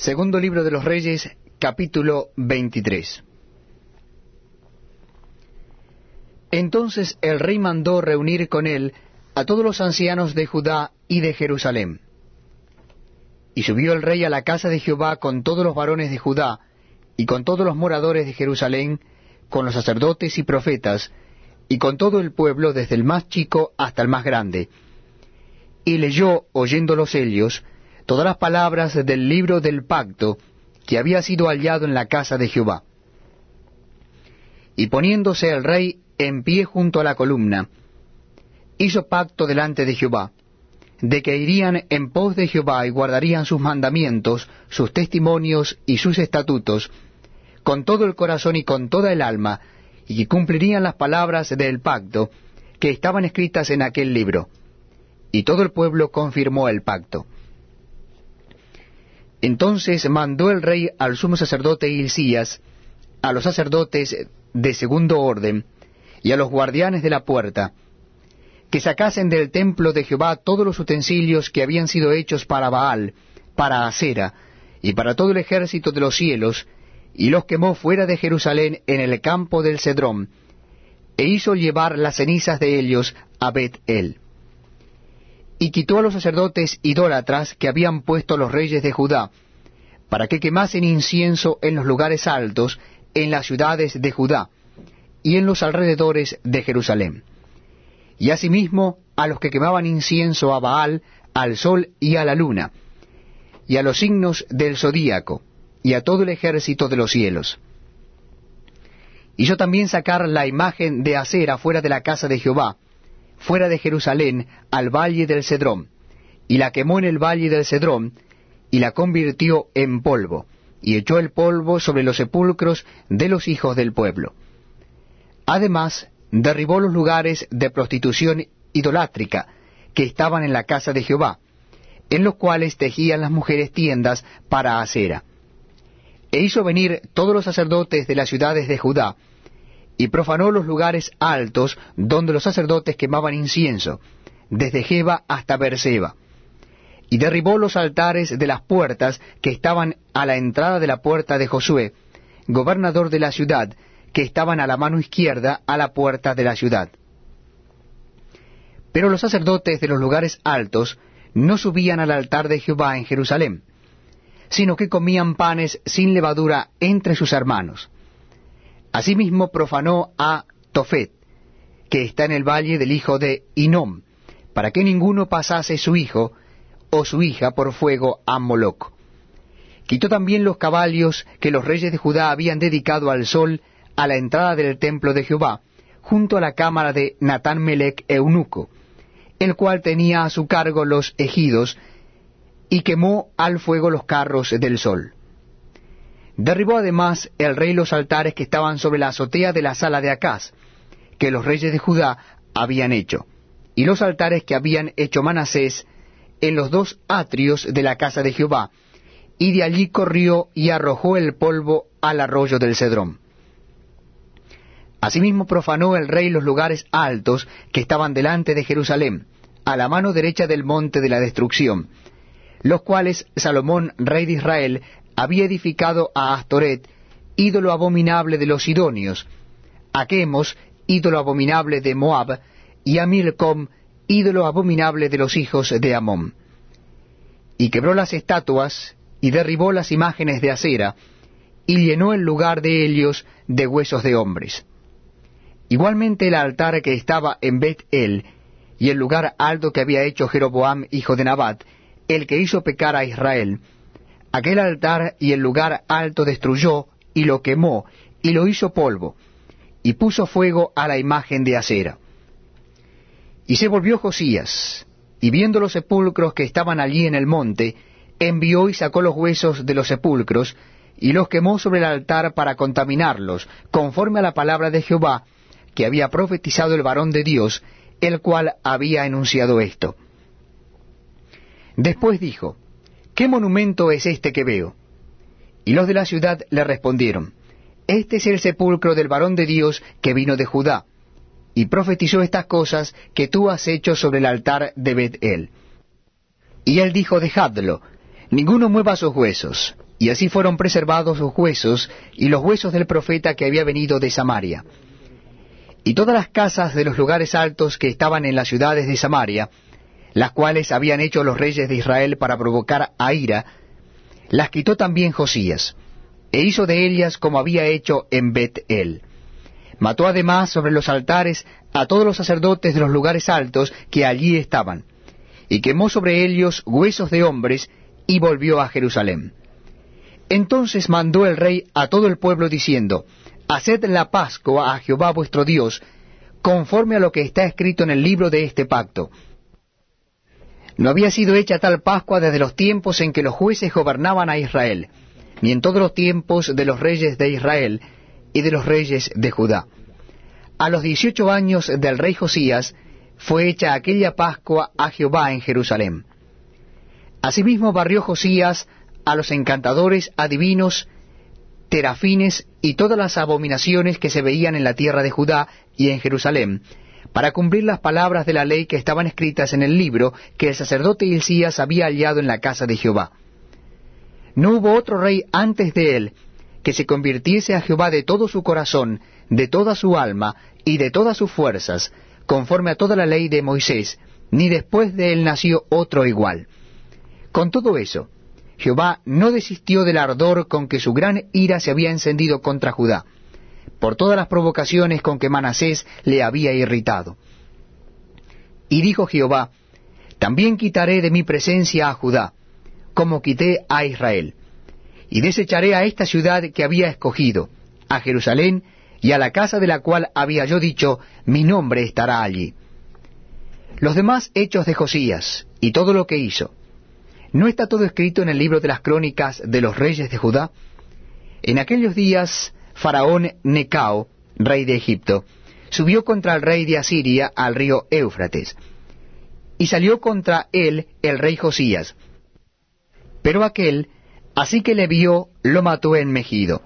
Segundo libro de los Reyes, capítulo 23. Entonces el rey mandó reunir con él a todos los ancianos de Judá y de Jerusalén. Y subió el rey a la casa de Jehová con todos los varones de Judá y con todos los moradores de Jerusalén, con los sacerdotes y profetas, y con todo el pueblo desde el más chico hasta el más grande. Y leyó, oyéndolos ellos, todas las palabras del libro del pacto que había sido hallado en la casa de Jehová. Y poniéndose el rey en pie junto a la columna, hizo pacto delante de Jehová, de que irían en pos de Jehová y guardarían sus mandamientos, sus testimonios y sus estatutos, con todo el corazón y con toda el alma, y que cumplirían las palabras del pacto que estaban escritas en aquel libro. Y todo el pueblo confirmó el pacto. Entonces mandó el rey al sumo sacerdote Hilcías, a los sacerdotes de segundo orden, y a los guardianes de la puerta, que sacasen del templo de Jehová todos los utensilios que habían sido hechos para Baal, para Acera, y para todo el ejército de los cielos, y los quemó fuera de Jerusalén en el campo del Cedrón, e hizo llevar las cenizas de ellos a Bet-El y quitó a los sacerdotes idólatras que habían puesto los reyes de Judá, para que quemasen incienso en los lugares altos, en las ciudades de Judá, y en los alrededores de Jerusalén. Y asimismo a los que quemaban incienso a Baal, al sol y a la luna, y a los signos del zodíaco, y a todo el ejército de los cielos. Hizo también sacar la imagen de acera fuera de la casa de Jehová, fuera de Jerusalén al valle del Cedrón, y la quemó en el valle del Cedrón, y la convirtió en polvo, y echó el polvo sobre los sepulcros de los hijos del pueblo. Además, derribó los lugares de prostitución idolátrica que estaban en la casa de Jehová, en los cuales tejían las mujeres tiendas para acera. E hizo venir todos los sacerdotes de las ciudades de Judá, y profanó los lugares altos donde los sacerdotes quemaban incienso, desde Jeba hasta Berseba, y derribó los altares de las puertas que estaban a la entrada de la puerta de Josué, gobernador de la ciudad, que estaban a la mano izquierda a la puerta de la ciudad. Pero los sacerdotes de los lugares altos no subían al altar de Jehová en Jerusalén, sino que comían panes sin levadura entre sus hermanos Asimismo profanó a Tofet, que está en el valle del hijo de Inom, para que ninguno pasase su hijo o su hija por fuego a Moloc. Quitó también los caballos que los reyes de Judá habían dedicado al sol a la entrada del templo de Jehová, junto a la cámara de Natán Melech eunuco, el cual tenía a su cargo los ejidos, y quemó al fuego los carros del sol. Derribó además el rey los altares que estaban sobre la azotea de la sala de Acaz, que los reyes de Judá habían hecho, y los altares que habían hecho Manasés en los dos atrios de la casa de Jehová, y de allí corrió y arrojó el polvo al arroyo del Cedrón. Asimismo profanó el rey los lugares altos que estaban delante de Jerusalén, a la mano derecha del monte de la destrucción, los cuales Salomón, rey de Israel, había edificado a Astoret, ídolo abominable de los sidonios, a Quemos, ídolo abominable de Moab, y a Milcom, ídolo abominable de los hijos de Amón. Y quebró las estatuas, y derribó las imágenes de acera, y llenó el lugar de ellos de huesos de hombres. Igualmente el altar que estaba en Bet-El, y el lugar alto que había hecho Jeroboam, hijo de Nabat, el que hizo pecar a Israel, aquel altar y el lugar alto destruyó, y lo quemó, y lo hizo polvo, y puso fuego a la imagen de acera. Y se volvió Josías, y viendo los sepulcros que estaban allí en el monte, envió y sacó los huesos de los sepulcros, y los quemó sobre el altar para contaminarlos, conforme a la palabra de Jehová, que había profetizado el varón de Dios, el cual había enunciado esto. Después dijo, ¿qué monumento es este que veo? Y los de la ciudad le respondieron, Este es el sepulcro del varón de Dios que vino de Judá, y profetizó estas cosas que tú has hecho sobre el altar de Bet-El. Y él dijo, Dejadlo, ninguno mueva sus huesos, y así fueron preservados sus huesos y los huesos del profeta que había venido de Samaria. Y todas las casas de los lugares altos que estaban en las ciudades de Samaria, las cuales habían hecho los reyes de Israel para provocar a ira, las quitó también Josías, e hizo de ellas como había hecho en Bet-El. Mató además sobre los altares a todos los sacerdotes de los lugares altos que allí estaban, y quemó sobre ellos huesos de hombres, y volvió a Jerusalén. Entonces mandó el rey a todo el pueblo diciendo, Haced la Pascua a Jehová vuestro Dios, conforme a lo que está escrito en el libro de este pacto. No había sido hecha tal Pascua desde los tiempos en que los jueces gobernaban a Israel, ni en todos los tiempos de los reyes de Israel y de los reyes de Judá. A los dieciocho años del rey Josías fue hecha aquella Pascua a Jehová en Jerusalén. Asimismo barrió Josías a los encantadores, adivinos, terafines y todas las abominaciones que se veían en la tierra de Judá y en Jerusalén, para cumplir las palabras de la ley que estaban escritas en el libro que el sacerdote Hilcías había hallado en la casa de Jehová. No hubo otro rey antes de él que se convirtiese a Jehová de todo su corazón, de toda su alma y de todas sus fuerzas, conforme a toda la ley de Moisés, ni después de él nació otro igual. Con todo eso, Jehová no desistió del ardor con que su gran ira se había encendido contra Judá, por todas las provocaciones con que Manasés le había irritado. Y dijo Jehová, También quitaré de mi presencia a Judá, como quité a Israel, y desecharé a esta ciudad que había escogido, a Jerusalén, y a la casa de la cual había yo dicho, mi nombre estará allí. Los demás hechos de Josías, y todo lo que hizo, ¿No está todo escrito en el libro de las crónicas de los reyes de Judá? En aquellos días, Faraón Necao, rey de Egipto, subió contra el rey de Asiria al río Éufrates, y salió contra él el rey Josías. Pero aquel, así que le vio, lo mató en Megido.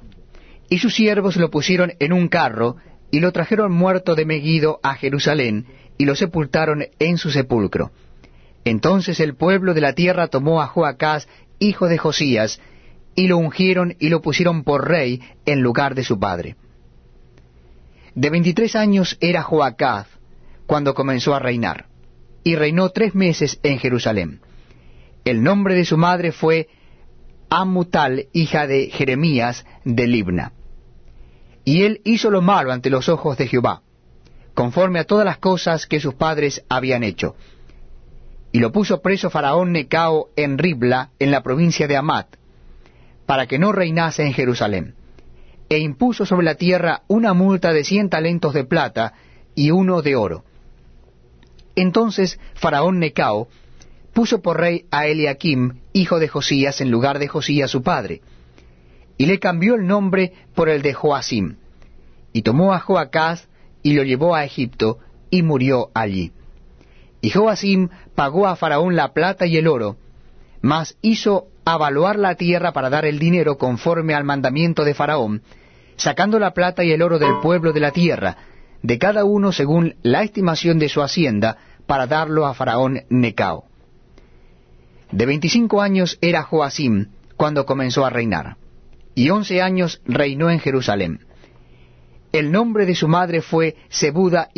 Y sus siervos lo pusieron en un carro, y lo trajeron muerto de Megido a Jerusalén, y lo sepultaron en su sepulcro. Entonces el pueblo de la tierra tomó a Joacás, hijo de Josías, y lo ungieron y lo pusieron por rey en lugar de su padre. De veintitrés años era Joacás cuando comenzó a reinar, y reinó tres meses en Jerusalén. El nombre de su madre fue Amutal, hija de Jeremías de Libna. Y él hizo lo malo ante los ojos de Jehová, conforme a todas las cosas que sus padres habían hecho y lo puso preso Faraón Necao en Ribla, en la provincia de Amat, para que no reinase en Jerusalén. E impuso sobre la tierra una multa de cien talentos de plata y uno de oro. Entonces Faraón Necao puso por rey a Eliakim, hijo de Josías, en lugar de Josías su padre, y le cambió el nombre por el de Joacim, y tomó a Joacás y lo llevó a Egipto, y murió allí. Y Joacim pagó a Faraón la plata y el oro, mas hizo avaluar la tierra para dar el dinero conforme al mandamiento de Faraón, sacando la plata y el oro del pueblo de la tierra, de cada uno según la estimación de su hacienda, para darlo a Faraón Necao. De veinticinco años era Joacim cuando comenzó a reinar, y once años reinó en Jerusalén. El nombre de su madre fue Sebuda